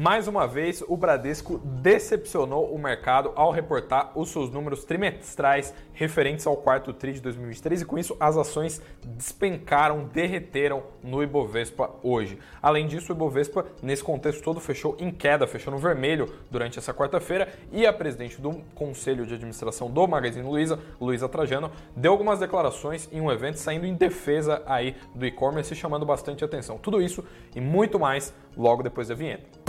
Mais uma vez, o Bradesco decepcionou o mercado ao reportar os seus números trimestrais referentes ao quarto TRI de 2023 e com isso as ações despencaram, derreteram no Ibovespa hoje. Além disso, o Ibovespa nesse contexto todo fechou em queda, fechou no vermelho durante essa quarta-feira e a presidente do Conselho de Administração do Magazine Luiza, Luiza Trajano, deu algumas declarações em um evento saindo em defesa aí do e-commerce, chamando bastante atenção. Tudo isso e muito mais logo depois da vinheta.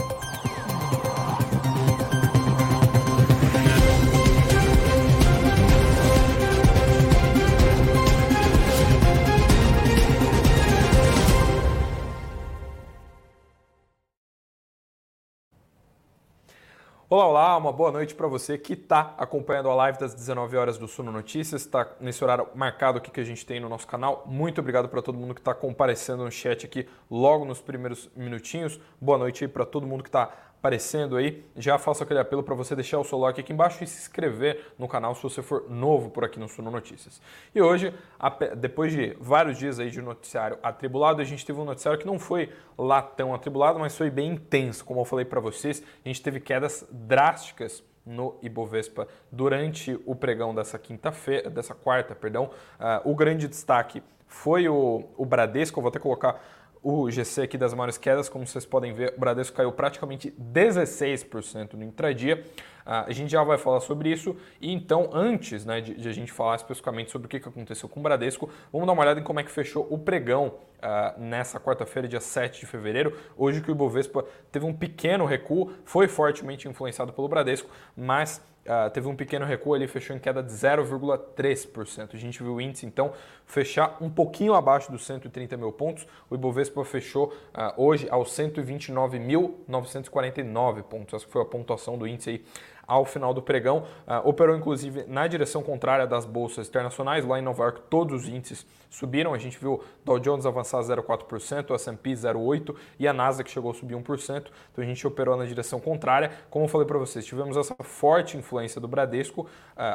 Olá, olá, uma boa noite para você que está acompanhando a live das 19 horas do Suno Notícias, está nesse horário marcado aqui que a gente tem no nosso canal. Muito obrigado para todo mundo que está comparecendo no chat aqui logo nos primeiros minutinhos. Boa noite aí para todo mundo que está aparecendo aí, já faço aquele apelo para você deixar o seu like aqui embaixo e se inscrever no canal se você for novo por aqui no Suno Notícias. E hoje, depois de vários dias aí de noticiário atribulado, a gente teve um noticiário que não foi lá tão atribulado, mas foi bem intenso, como eu falei para vocês, a gente teve quedas drásticas no Ibovespa durante o pregão dessa quinta-feira, dessa quarta, perdão. Uh, o grande destaque foi o, o Bradesco, eu vou até colocar o GC aqui das maiores quedas, como vocês podem ver, o Bradesco caiu praticamente 16% no intradia. Uh, a gente já vai falar sobre isso. E então, antes né, de, de, a gente falar especificamente sobre o que aconteceu com o Bradesco, vamos dar uma olhada em como é que fechou o pregão uh, nessa quarta-feira, dia 7 de fevereiro. Hoje que o Ibovespa teve um pequeno recuo, foi fortemente influenciado pelo Bradesco, mas Uh, teve um pequeno recuo ali, fechou em queda de 0,3%. A gente viu o índice, então, fechar um pouquinho abaixo dos 130 mil pontos. O Ibovespa fechou uh, hoje aos 129.949 pontos. Essa foi a pontuação do índice aí ao final do pregão. Uh, operou inclusive na direção contrária das bolsas internacionais. Lá em Nova York, todos os índices subiram. A gente viu Dow Jones avançar 0,4%, o S&P 0,8% e a Nasdaq chegou a subir 1%. Então a gente operou na direção contrária. Como eu falei para vocês, tivemos essa forte influência do Bradesco. Uh,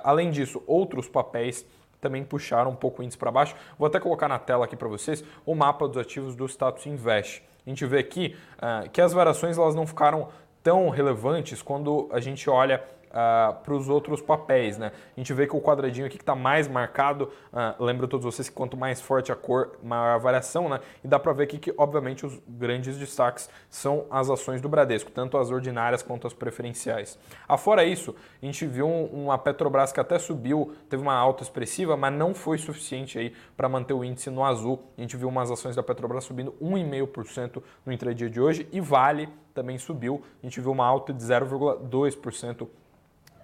além disso, outros papéis também puxaram um pouco o índice para baixo. Vou até colocar na tela aqui para vocês o mapa dos ativos do Status Invest. A gente vê aqui uh, que as variações elas não ficaram tão relevantes quando a gente olha uh, para os outros papéis. Né? A gente vê que o quadradinho aqui que está mais marcado, uh, lembro todos vocês que quanto mais forte a cor, maior a variação, né? e dá para ver aqui que, obviamente, os grandes destaques são as ações do Bradesco, tanto as ordinárias quanto as preferenciais. Afora isso, a gente viu uma Petrobras que até subiu, teve uma alta expressiva, mas não foi suficiente para manter o índice no azul. A gente viu umas ações da Petrobras subindo 1,5% no intradia de hoje e Vale também subiu. A gente viu uma alta de 0,2%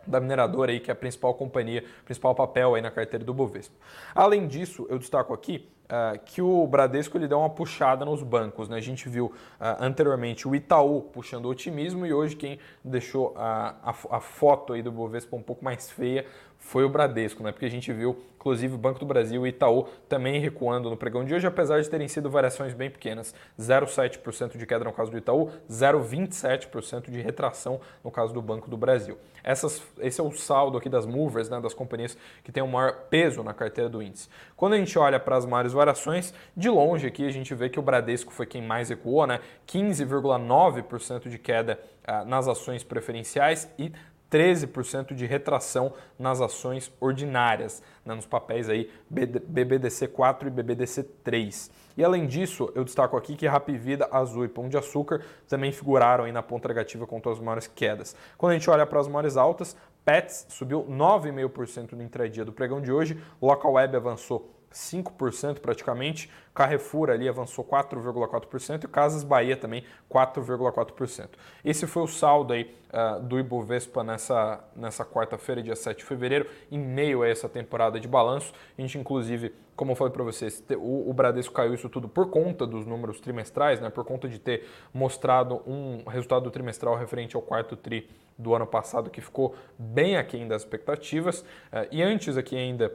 da mineradora aí, que é a principal companhia, principal papel aí na carteira do Bovespa. Além disso, eu destaco aqui uh, que o Bradesco ele dá uma puxada nos bancos. Né? A gente viu uh, anteriormente o Itaú puxando otimismo e hoje quem deixou a, a, a foto aí do Bovespa um pouco mais feia foi o Bradesco, né? Porque a gente viu, inclusive, o Banco do Brasil e Itaú também recuando no pregão de hoje, apesar de terem sido variações bem pequenas. 0,7% de queda no caso do Itaú, 0,27% de retração no caso do Banco do Brasil. Essas, esse é o saldo aqui das movers, né, das companhias que têm o maior peso na carteira do índice. Quando a gente olha para as maiores variações, de longe aqui a gente vê que o Bradesco foi quem mais recuou, né? 15,9% de queda ah, nas ações preferenciais e 13% de retração nas ações ordinárias, né, nos papéis aí BBDC4 e BBDC3. E além disso, eu destaco aqui que Rapvida, Azul e Pão de Açúcar também figuraram aí na ponta negativa com as maiores quedas. Quando a gente olha para as maiores altas, Pets subiu 9,5% no intradia do pregão de hoje, Local Web avançou 5% praticamente, Carrefour ali avançou 4,4% e Casas Bahia também 4,4%. Esse foi o saldo aí uh, do Ibovespa nessa, nessa quarta-feira, dia 7 de fevereiro, em meio a essa temporada de balanço. A gente, inclusive, como eu falei para vocês, o, o, Bradesco caiu isso tudo por conta dos números trimestrais, né, por conta de ter mostrado um resultado trimestral referente ao quarto tri do ano passado que ficou bem aquém das expectativas. Uh, e antes aqui ainda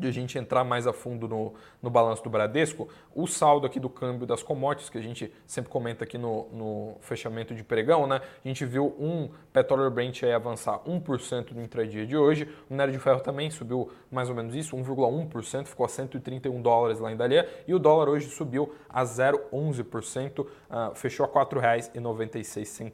de a gente entrar mais a fundo no, no balanço do Bradesco, o saldo aqui do câmbio das commodities, que a gente sempre comenta aqui no, no fechamento de pregão, né? A gente viu um petróleo Brent aí avançar 1% no intradia de hoje, o minério de ferro também subiu mais ou menos isso, 1,1%, ficou a 131 dólares lá em Dalian, e o dólar hoje subiu a 0,11%, uh, fechou a R$ 4,96.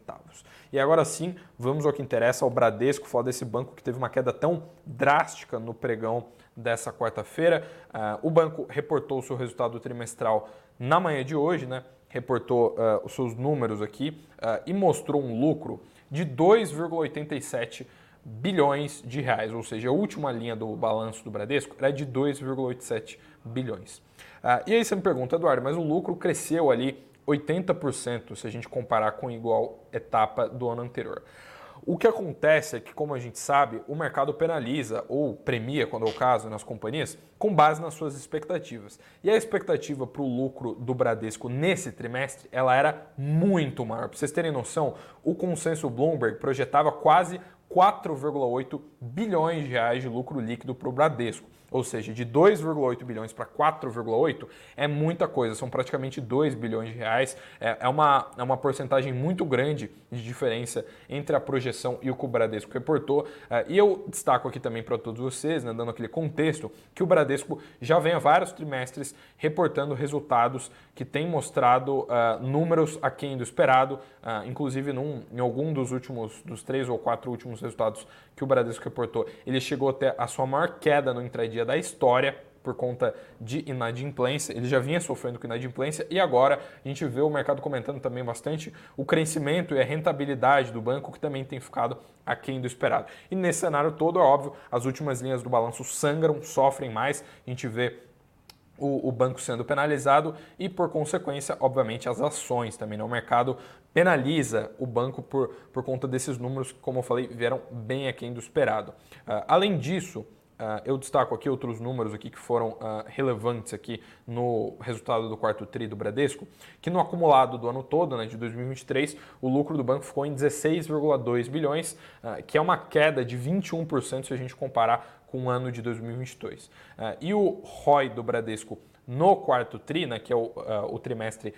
E agora sim, vamos ao que interessa, ao Bradesco, falar desse banco que teve uma queda tão drástica no pregão dessa quarta-feira. Uh, o banco reportou o seu resultado trimestral na manhã de hoje, né? reportou uh, os seus números aqui uh, e mostrou um lucro de 2,87 bilhões de reais, ou seja, a última linha do balanço do Bradesco era de 2,87 bilhões. e aí você me pergunta, Eduardo, mas o lucro cresceu ali 80% se a gente comparar com igual etapa do ano anterior. O que acontece é que, como a gente sabe, o mercado penaliza ou premia, quando é o caso, nas companhias, com base nas suas expectativas. E a expectativa para o lucro do Bradesco nesse trimestre, ela era muito maior. Para vocês terem noção, o consenso Bloomberg projetava quase 4,8 bilhões de reais de lucro líquido para o Bradesco ou seja, de 2,8 bilhões para 4,8 é muita coisa, são praticamente 2 bilhões de reais. É, é, uma, é uma porcentagem muito grande de diferença entre a projeção e o que o Bradesco reportou. É, e eu destaco aqui também para todos vocês, né, dando aquele contexto, que o Bradesco já vem há vários trimestres reportando resultados que têm mostrado uh, números aquém do esperado, uh, inclusive num, em algum dos últimos, dos três ou quatro últimos resultados que o Bradesco reportou, ele chegou até a sua maior queda no intradia da história por conta de inadimplência. Ele já vinha sofrendo com inadimplência e agora a gente vê o mercado comentando também bastante o crescimento e a rentabilidade do banco que também tem ficado aquém do esperado. E nesse cenário todo, é óbvio, as últimas linhas do balanço sangram, sofrem mais. A gente vê o, banco sendo penalizado e, por consequência, obviamente, as ações também. Né? O mercado penaliza o banco por, por conta desses números que, como eu falei, vieram bem aquém do esperado. Uh, além disso, eu destaco aqui outros números aqui que foram uh, relevantes aqui no resultado do quarto tri do Bradesco, que no acumulado do ano todo, né, de 2023, o lucro do banco ficou em 16,2 bilhões, uh, que é uma queda de 21% se a gente comparar com o ano de 2022. e o ROI do Bradesco no quarto tri, né, que é o, o trimestre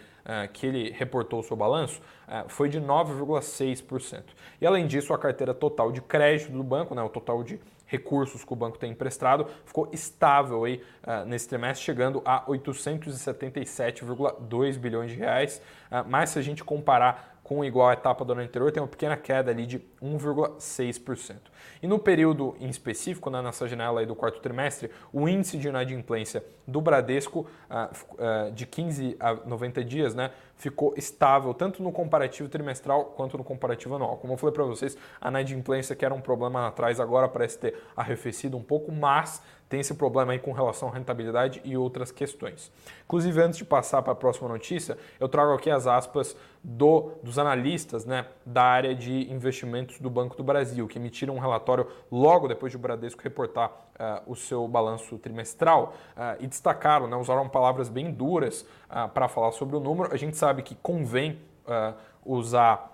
que ele reportou o seu balanço, foi de 9,6%. E além disso, a carteira total de crédito do banco, né, o total de recursos que o banco tem emprestado, ficou estável aí, uh, nesse trimestre, chegando a 877,2 bilhões de reais. Uh, mas se a gente comparar com igual à etapa do ano anterior, tem uma pequena queda ali de 1,6%. E no período em específico, né, nessa janela do quarto trimestre, o índice de inadimplência do Bradesco uh, uh, de 15 a 90 dias né, ficou estável, tanto no comparativo trimestral quanto no comparativo anual. Como eu falei para vocês, a inadimplência que era um problema atrás agora parece ter arrefecido um pouco, mas tem esse problema aí com relação à rentabilidade e outras questões. Inclusive, antes de passar para a próxima notícia, eu trago aqui as aspas do, dos analistas né, da área de investimentos do Banco do Brasil, que emitiram um relatório logo depois de o Bradesco reportar uh, o seu balanço trimestral uh, e destacaram, né, usaram palavras bem duras uh, para falar sobre o número. A gente sabe que convém usar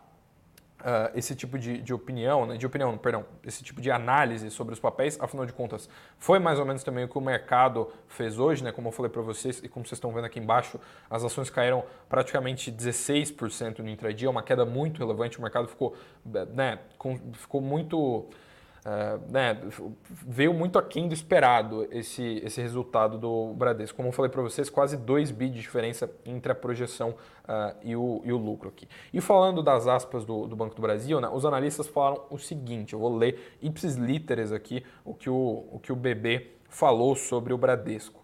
Uh, esse tipo de, de opinião, né, de opinião, perdão, esse tipo de análise sobre os papéis, afinal de contas, foi mais ou menos também o que o mercado fez hoje, né, como eu falei para vocês e como vocês estão vendo aqui embaixo, as ações caíram praticamente 16% no intradia, uma queda muito relevante, o mercado ficou, né, com, ficou muito Uh, né, veio muito aquém do esperado esse, esse resultado do Bradesco. Como eu falei para vocês, quase 2 bi de diferença entre a projeção uh, e, o, e o lucro aqui. E falando das aspas do, do Banco do Brasil, né, os analistas falaram o seguinte, eu vou ler ipsis literes aqui o que o, o, que o BB falou sobre o Bradesco.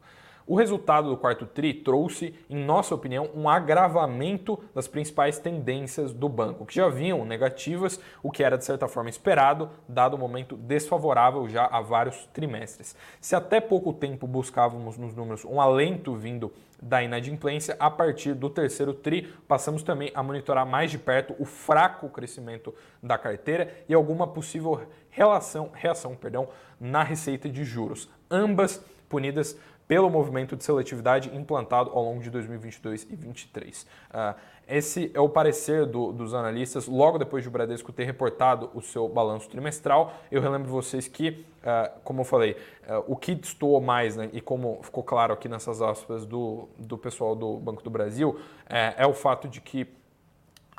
O resultado do quarto TRI trouxe, em nossa opinião, um agravamento das principais tendências do banco, que já vinham negativas, o que era de certa forma esperado, dado o momento desfavorável já há vários trimestres. Se até pouco tempo buscávamos nos números um alento vindo da inadimplência, a partir do terceiro TRI, passamos também a monitorar mais de perto o fraco crescimento da carteira e alguma possível relação, reação perdão, na receita de juros. Ambas punidas pelo movimento de seletividade implantado ao longo de 2022 e 2023. Uh, esse é o parecer do, dos analistas logo depois de o Bradesco ter reportado o seu balanço trimestral. Eu relembro vocês que, uh, como eu falei, uh, o que destoou mais, né, e como ficou claro aqui nessas aspas do, do pessoal do Banco do Brasil, é, é o fato de que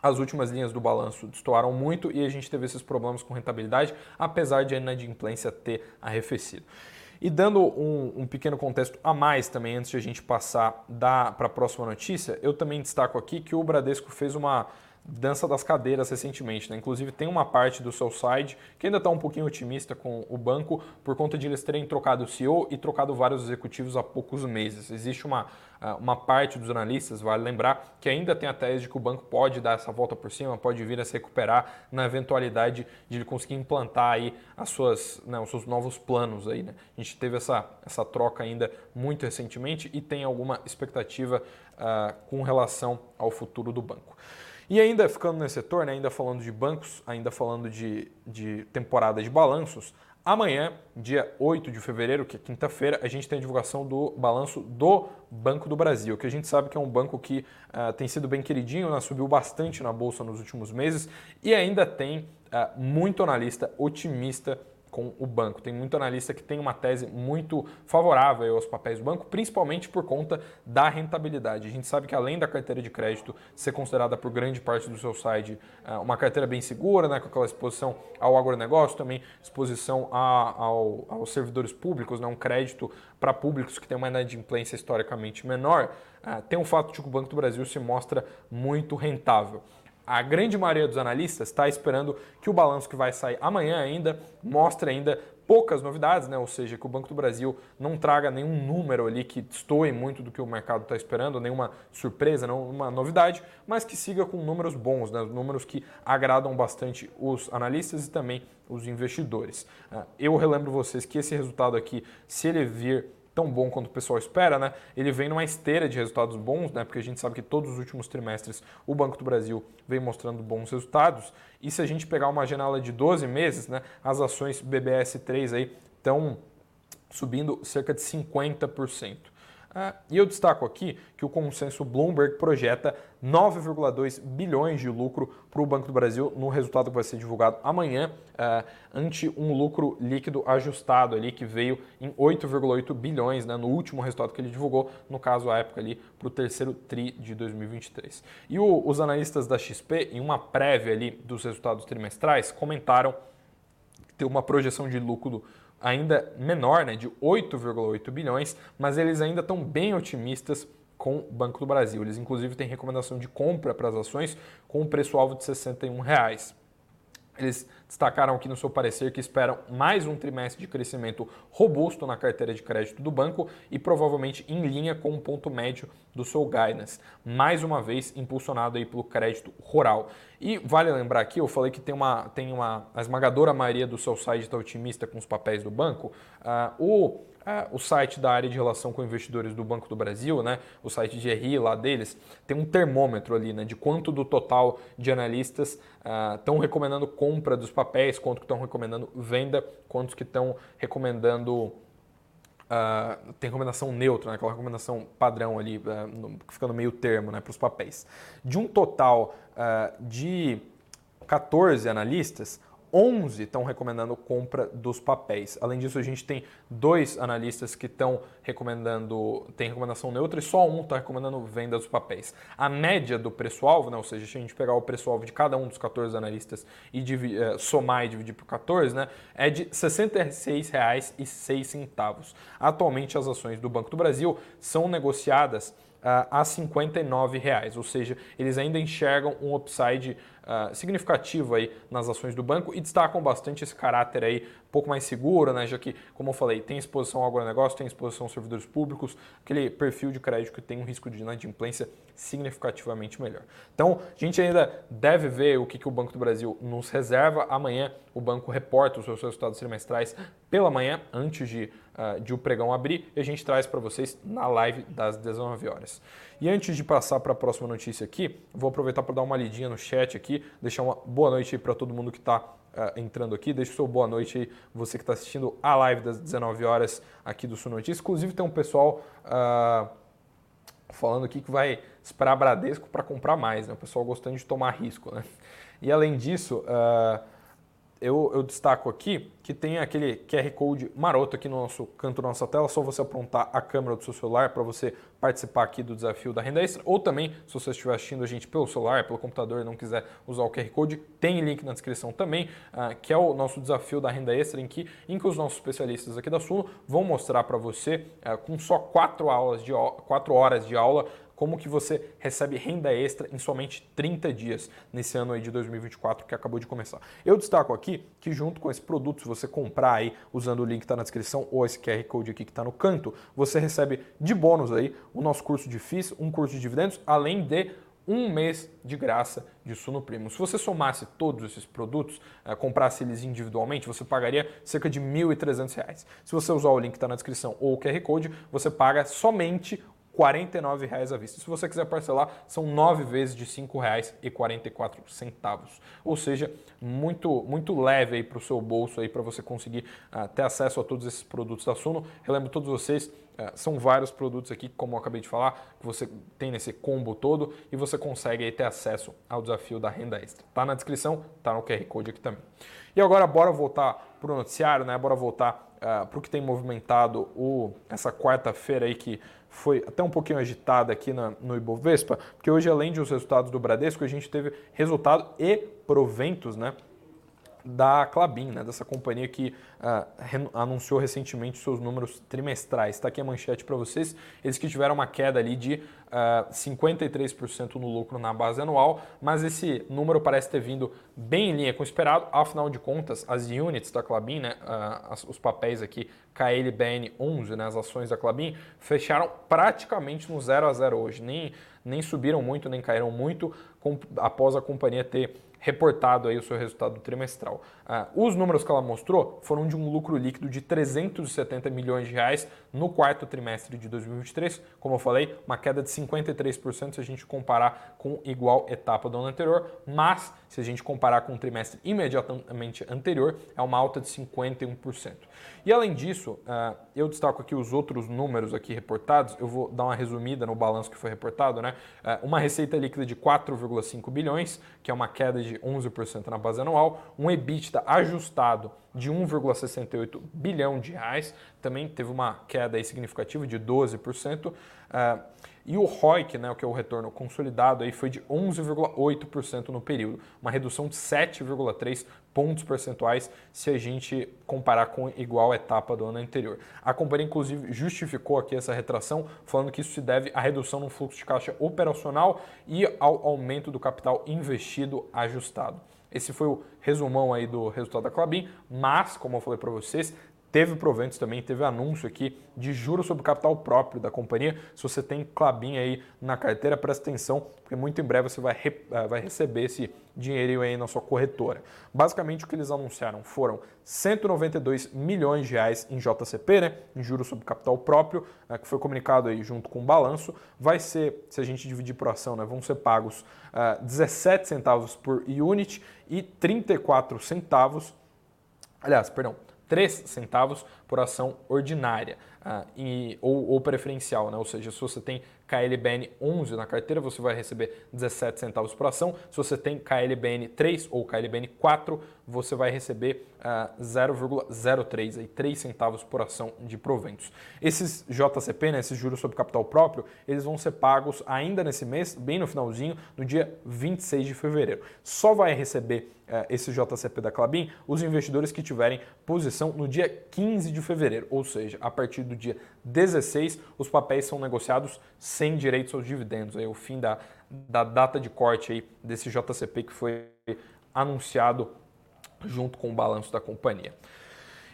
as últimas linhas do balanço destoaram muito e a gente teve esses problemas com rentabilidade, apesar de a inadimplência ter arrefecido. E dando um, um, pequeno contexto a mais também, antes de a gente passar para a próxima notícia, eu também destaco aqui que o Bradesco fez uma dança das cadeiras recentemente. Né? Inclusive, tem uma parte do seu site que ainda está um pouquinho otimista com o banco por conta de eles terem trocado o CEO e trocado vários executivos há poucos meses. Existe uma, ah, uma parte dos analistas, vale lembrar, que ainda tem a tese de que o banco pode dar essa volta por cima, pode vir a se recuperar na eventualidade de ele conseguir implantar aí as suas, né, os seus novos planos. Aí, né? A gente teve essa, essa troca ainda muito recentemente e tem alguma expectativa uh, com relação ao futuro do banco. E ainda ficando nesse setor, né, ainda falando de bancos, ainda falando de, de temporada de balanços, amanhã, dia 8 de fevereiro, que é quinta-feira, a gente tem a divulgação do balanço do Banco do Brasil, que a gente sabe que é um banco que uh, tem sido bem queridinho, né, subiu bastante na bolsa nos últimos meses e ainda tem uh, muito analista otimista com o banco. Tem muito analista que tem uma tese muito favorável aos papéis do banco, principalmente por conta da rentabilidade. A gente sabe que além da carteira de crédito ser considerada por grande parte do seu site ah, uma carteira bem segura, né, com aquela exposição ao agronegócio, também exposição a, ao, aos servidores públicos, né, um crédito para públicos que tem uma inadimplência historicamente menor, ah, tem o fato de que o Banco do Brasil se mostra muito rentável a grande maioria dos analistas está esperando que o balanço que vai sair amanhã ainda mostre ainda poucas novidades, né? ou seja, que o Banco do Brasil não traga nenhum número ali que destoe muito do que o mercado está esperando, nenhuma surpresa, nenhuma novidade, mas que siga com números bons, né? números que agradam bastante os analistas e também os investidores. Ah, eu relembro vocês que esse resultado aqui, se ele vir tão bom quanto o pessoal espera, né? Ele vem numa esteira de resultados bons, né? Porque a gente sabe que todos os últimos trimestres o Banco do Brasil vem mostrando bons resultados. E se a gente pegar uma janela de 12 meses, né? As ações BBS3 aí estão subindo cerca de 50%. Ah, e eu destaco aqui que o consenso Bloomberg projeta 9,2 bilhões de lucro para o Banco do Brasil no resultado que vai ser divulgado amanhã, ah, ante um lucro líquido ajustado ali que veio em 8,8 bilhões né, no último resultado que ele divulgou, no caso a época ali para o terceiro TRI de 2023. E o, os analistas da XP, em uma prévia ali dos resultados trimestrais, comentaram ter uma projeção de lucro ainda menor, né, de 8,8 bilhões, mas eles ainda estão bem otimistas com o Banco do Brasil. Eles inclusive têm recomendação de compra para as ações com um preço-alvo de 61 reais. Eles destacaram aqui no seu parecer que esperam mais um trimestre de crescimento robusto na carteira de crédito do banco e provavelmente em linha com o ponto médio do seu guidance, mais uma vez impulsionado aí pelo crédito rural. E vale lembrar aqui, eu falei que tem uma, tem uma a esmagadora maioria do seu site está otimista com os papéis do banco. Uh, o é, o site da área de relação com investidores do Banco do Brasil, né, o site de RI lá deles, tem um termômetro ali né, de quanto do total de analistas estão uh, recomendando compra dos papéis, quanto que estão recomendando venda, quantos que estão recomendando Uh, tem recomendação neutra, né? aquela recomendação padrão ali, uh, no, que fica no meio termo né? para os papéis. De um total uh, de 14 analistas, 11 estão recomendando compra dos papéis. Além disso, a gente tem dois analistas que estão recomendando, tem recomendação neutra e só um está recomendando venda dos papéis. A média do preço-alvo, né, ou seja, se a gente pegar o preço-alvo de cada um dos 14 analistas e eh, somar e dividir por 14, né, é de R$ 66,06. Atualmente, as ações do Banco do Brasil são negociadas uh, a 59 reais, ou seja, eles ainda enxergam um upside uh, significativo aí nas ações do banco e destacam bastante esse caráter aí um pouco mais seguro, né, já que, como eu falei, tem exposição ao agronegócio, tem exposição aos servidores públicos, aquele perfil de crédito que tem um risco de inadimplência significativamente melhor. Então, a gente ainda deve ver o que, que o Banco do Brasil nos reserva. Amanhã o banco reporta os seus resultados trimestrais pela manhã, antes de, uh, de o pregão abrir, e a gente traz para vocês na live das 19 horas. E antes de passar para a próxima notícia aqui, vou aproveitar para dar uma lidinha no chat aqui, deixar uma boa noite para todo mundo que está uh, entrando aqui. Deixa o seu boa noite aí, você que está assistindo a live das 19 horas aqui do Sul Notícias. Inclusive tem um pessoal uh, falando aqui que vai esperar Bradesco para comprar mais, né? O pessoal gostando de tomar risco, né? E além disso, uh, eu, eu, destaco aqui que tem aquele QR Code maroto aqui no nosso canto da nossa tela, só você apontar a câmera do seu celular para você participar aqui do desafio da renda extra, ou também, se você estiver assistindo a gente pelo celular, pelo computador e não quiser usar o QR Code, tem link na descrição também, uh, que é o nosso desafio da renda extra, em que, em que os nossos especialistas aqui da Suno vão mostrar para você, uh, com só quatro, aulas de, quatro horas de aula, como que você recebe renda extra em somente 30 dias nesse ano aí de 2024 que acabou de começar. Eu destaco aqui que junto com esse produto, se você comprar aí usando o link que está na descrição ou esse QR Code aqui que está no canto, você recebe de bônus aí o nosso curso de FIIs, um curso de dividendos, além de um mês de graça de Suno Primo. Se você somasse todos esses produtos, eh, comprasse eles individualmente, você pagaria cerca de R$ 1.300. Se você usar o link que está na descrição ou o QR Code, você paga somente R$ 49,00 à vista. Se você quiser parcelar, são nove vezes de R$ 5,44. Ou seja, muito, muito leve para o seu bolso aí para você conseguir uh, ter acesso a todos esses produtos da Suno. Relembro todos vocês, uh, são vários produtos aqui, como eu acabei de falar, que você tem nesse combo todo e você consegue aí, ter acesso ao desafio da renda extra. Tá na descrição, tá no QR Code aqui também. E agora bora voltar para o noticiário, né? Bora voltar uh, para o que tem movimentado o, essa quarta-feira aí que foi até um pouquinho agitada aqui na, no Ibovespa, porque hoje, além dos resultados do Bradesco, a gente teve resultado e proventos, né? Da Clabin, né, dessa companhia que uh, anunciou recentemente seus números trimestrais. Está aqui a manchete para vocês. Eles que tiveram uma queda ali de uh, ah, 53% no lucro na base anual, mas esse número parece ter vindo bem em linha com o esperado. Afinal de contas, as units da Clabin, né, as, os papéis aqui KLBN 11, né, as ações da Clabin, fecharam praticamente no 0 a 0 hoje. Nem, nem subiram muito, nem caíram muito com, após a companhia ter reportado aí o seu resultado trimestral. Uh, os números que ela mostrou foram de um lucro líquido de 370 milhões de reais no quarto trimestre de 2023. Como eu falei, uma queda de 53% se a gente comparar com igual etapa do ano anterior, mas se a gente comparar com o trimestre imediatamente anterior, é uma alta de 51%. E além disso, uh, eu destaco aqui os outros números aqui reportados, eu vou dar uma resumida no balanço que foi reportado, né? Uh, uma receita líquida de 4,5 bilhões, que é uma queda de 11% na base anual, um EBITDA ajustado de 1,68 bilhão de reais, também teve uma queda significativa de 12%. Uh, e o ROIC, né, que é o retorno consolidado, aí foi de 11,8% no período, uma redução de 7,3 pontos percentuais se a gente comparar com igual etapa do ano anterior. A companhia, inclusive, justificou aqui essa retração, falando que isso se deve à redução no fluxo de caixa operacional e ao aumento do capital investido ajustado. Esse foi o resumão aí do resultado da Clabin, mas, como eu falei para vocês, Teve proventos também, teve anúncio aqui de juros sobre capital próprio da companhia. Se você tem Clabin aí na carteira, presta atenção, porque muito em breve você vai, re, eh, vai receber esse dinheirinho aí na sua corretora. Basicamente o que eles anunciaram foram 192 milhões de reais em JCP, né, em juros sobre capital próprio, é, que foi comunicado aí junto com o balanço. Vai ser, se a gente dividir por ação, né, vão ser pagos uh, 17 centavos por unit e 34 centavos, aliás, perdão, 3 centavos por ação ordinária uh, e, ou, ou, preferencial, né? ou seja, se você tem KLBN 11 na carteira, você vai receber 17 centavos por ação. Se você tem KLBN 3 ou KLBN 4, você vai receber uh, 0,03, aí 3 centavos por ação de proventos. Esses JCP, né, esses juros sobre capital próprio, eles vão ser pagos ainda nesse mês, bem no finalzinho, no dia 26 de fevereiro. Só vai receber uh, esse JCP da Clabin os investidores que tiverem posição no dia 15 de fevereiro, ou seja, a partir do dia 16, os papéis são negociados sem direitos aos dividendos. É o fim da, da data de corte aí desse JCP que foi anunciado junto com o balanço da companhia.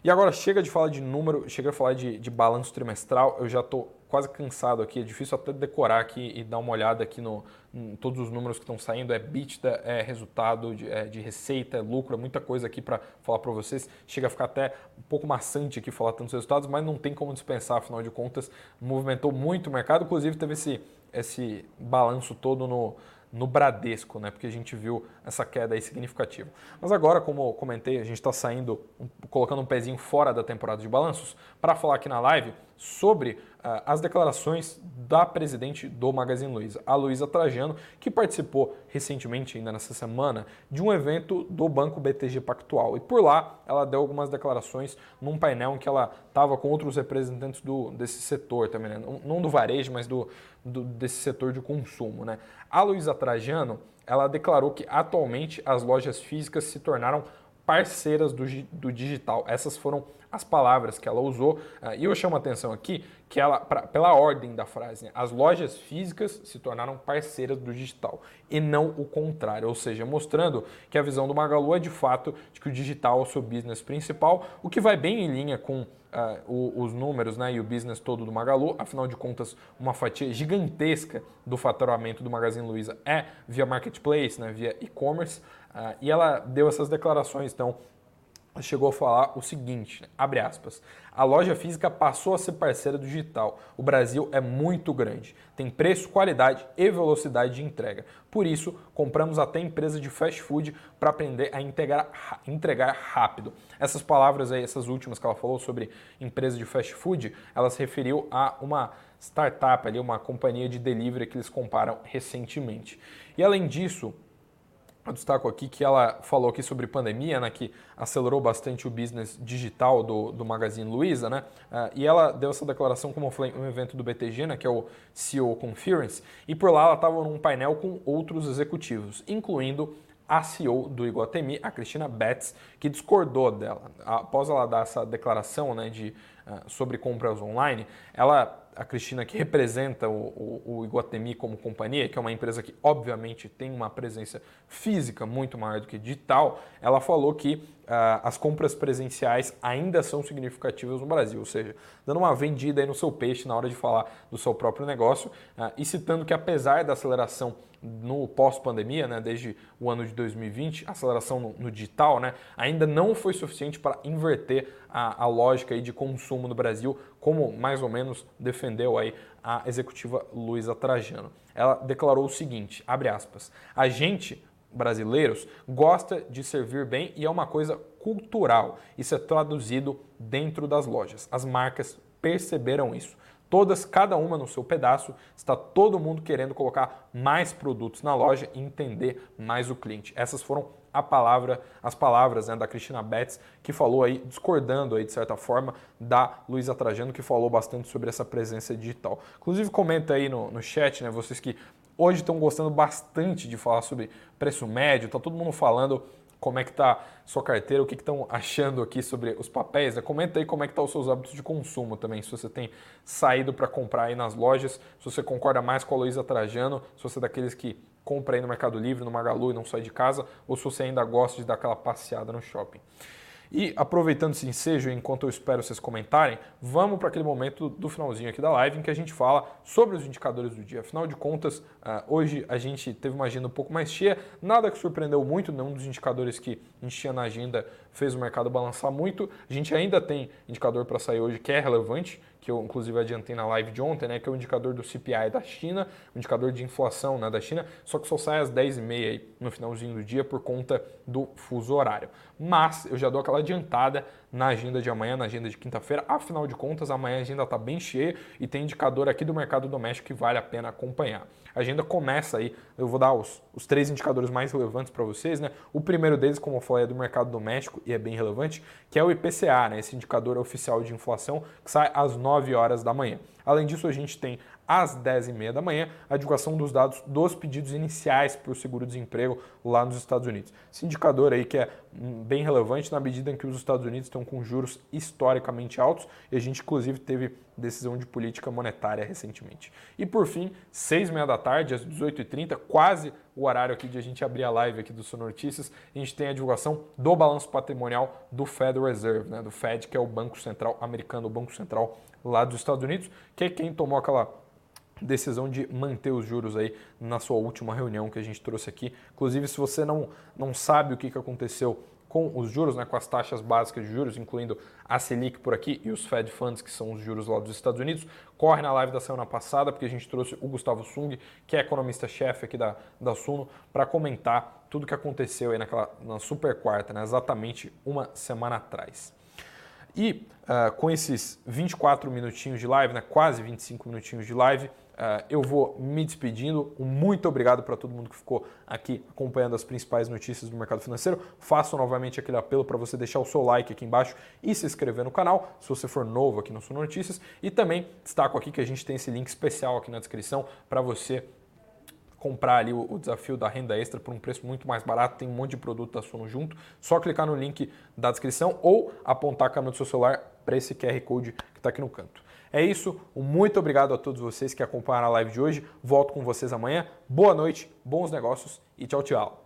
E agora chega de falar de número, chega a falar de, de balanço trimestral, eu já estou quase cansado aqui, é difícil até decorar aqui e dar uma olhada aqui no, em todos os números que estão saindo, é EBITDA, é resultado de, é, de receita, é lucro, é muita coisa aqui para falar para vocês. Chega a ficar até um pouco maçante aqui falar tantos resultados, mas não tem como dispensar, afinal de contas, movimentou muito o mercado, inclusive teve esse, esse balanço todo no, no Bradesco, né? Porque a gente viu essa queda aí significativa. Mas agora, como eu comentei, a gente está saindo, colocando um pezinho fora da temporada de balanços para falar aqui na live sobre uh, as declarações da presidente do Magazine Luiza, a Luiza Trajano, que participou recentemente, ainda nessa semana, de um evento do Banco BTG Pactual. E por lá ela deu algumas declarações num painel em que ela estava com outros representantes do, desse setor também, né? não do varejo, mas do, do, desse setor de consumo. Né? A Luiza Trajano ela declarou que atualmente as lojas físicas se tornaram parceiras do, do digital. Essas foram as palavras que ela usou. Uh, e eu chamo a atenção aqui que ela, pra, pela ordem da frase, né, as lojas físicas se tornaram parceiras do digital e não o contrário, ou seja, mostrando que a visão do Magalu é de fato de que o digital é o seu business principal, o que vai bem em linha com Uh, os números né, e o business todo do Magalu. Afinal de contas, uma fatia gigantesca do faturamento do Magazine Luiza é via marketplace, né, via e-commerce. Uh, e ela deu essas declarações, então, chegou a falar o seguinte, né? abre aspas, a loja física passou a ser parceira do digital. O Brasil é muito grande, tem preço, qualidade e velocidade de entrega. Por isso, compramos até empresa de fast food para aprender a integrar, entregar rápido. Essas palavras aí, essas últimas que ela falou sobre empresa de fast food, ela se referiu a uma startup ali, uma companhia de delivery que eles comparam recentemente. E além disso, eu destaco aqui que ela falou aqui sobre pandemia, né, que acelerou bastante o business digital do, do Magazine Luiza, né? Uh, e ela deu essa declaração, como um evento do BTG, né, que é o CEO Conference, e por lá ela estava num painel com outros executivos, incluindo a CEO do Iguatemi, a Cristina Betts, que discordou dela. Após ela dar essa declaração né, de, uh, sobre compras online, ela a Cristina, que representa o, o, o, Iguatemi como companhia, que é uma empresa que obviamente tem uma presença física muito maior do que digital, ela falou que uh, as compras presenciais ainda são significativas no Brasil, ou seja, dando uma vendida aí no seu peixe na hora de falar do seu próprio negócio uh, e citando que apesar da aceleração no pós-pandemia, né, desde o ano de 2020, aceleração no, no, digital, né, ainda não foi suficiente para inverter a, a lógica aí de consumo no Brasil, como mais ou menos defendeu aí a executiva Luísa Trajano. Ela declarou o seguinte, abre aspas, a gente, brasileiros, gosta de servir bem e é uma coisa cultural. Isso é traduzido dentro das lojas. As marcas perceberam isso todas, cada uma no seu pedaço, está todo mundo querendo colocar mais produtos na loja e entender mais o cliente. Essas foram a palavra, as palavras né, da Cristina Betts, que falou aí, discordando aí de certa forma da Luísa Trajano, que falou bastante sobre essa presença digital. Inclusive comenta aí no, no chat, né, vocês que hoje estão gostando bastante de falar sobre preço médio, tá todo mundo falando como é que está sua carteira, o que estão achando aqui sobre os papéis. Né? Comenta aí como é que tá os seus hábitos de consumo também, se você tem saído para comprar aí nas lojas, se você concorda mais com a Luísa Trajano, se você é daqueles que compra aí no Mercado Livre, no Magalu e não sai de casa, ou se você ainda gosta de dar aquela passeada no shopping. E aproveitando esse ensejo, enquanto eu espero vocês comentarem, vamos para aquele momento do finalzinho aqui da live em que a gente fala sobre os indicadores do dia. Afinal de contas, uh, hoje a gente teve uma agenda um pouco mais cheia, nada que surpreendeu muito, nenhum dos indicadores que a gente tinha na agenda fez o mercado balançar muito. A gente ainda tem indicador para sair hoje que é relevante, que eu inclusive adiantei na live de ontem, né, que é o indicador do CPI da China, o indicador de inflação né, da China, só que só sai às 10h30 no finalzinho do dia por conta do fuso horário. Mas eu já dou aquela adiantada na agenda de amanhã, na agenda de quinta-feira. Afinal de contas, amanhã a agenda está bem cheia e tem indicador aqui do mercado doméstico que vale a pena acompanhar. A agenda começa aí, eu vou dar os, os três indicadores mais relevantes para vocês. Né? O primeiro deles, como eu falei, é do mercado doméstico e é bem relevante, que é o IPCA, né? esse indicador oficial de inflação que sai às 9 horas da manhã. Além disso, a gente tem às 10h30 da manhã, a divulgação dos dados dos pedidos iniciais para o seguro-desemprego lá nos Estados Unidos. Esse indicador aí que é bem relevante na medida em que os Estados Unidos estão com juros historicamente altos e a gente inclusive teve decisão de política monetária recentemente. E por fim, 6h30 da tarde, às 18h30, quase o horário aqui de a gente abrir a live aqui do Sonotícias, a gente tem a divulgação do balanço patrimonial do Federal Reserve, né, do Fed, que é o Banco Central americano, o Banco Central lá dos Estados Unidos, que é quem tomou aquela decisão de manter os juros aí na sua última reunião que a gente trouxe aqui. Inclusive, se você não, não sabe o que, que aconteceu com os juros, né, com as taxas básicas de juros, incluindo a Selic por aqui e os Fed Funds, que são os juros lá dos Estados Unidos. Corre na live da semana passada, porque a gente trouxe o Gustavo Sung, que é economista-chefe aqui da, da Suno, para comentar tudo que aconteceu aí naquela, na super quarta, né, exatamente uma semana atrás. E uh, com esses 24 minutinhos de live, né, quase 25 minutinhos de live, eu vou me despedindo. Muito obrigado para todo mundo que ficou aqui acompanhando as principais notícias do mercado financeiro. Faço novamente aquele apelo para você deixar o seu like aqui embaixo e se inscrever no canal, se você for novo aqui no Suno Notícias. E também destaco aqui que a gente tem esse link especial aqui na descrição para você comprar ali o, desafio da renda extra por um preço muito mais barato, tem um monte de produto da Sono junto, só clicar no link da descrição ou apontar a câmera do seu celular para esse QR Code que está aqui no canto. É isso, muito obrigado a todos vocês que acompanharam a live de hoje, volto com vocês amanhã, boa noite, bons negócios e tchau, tchau.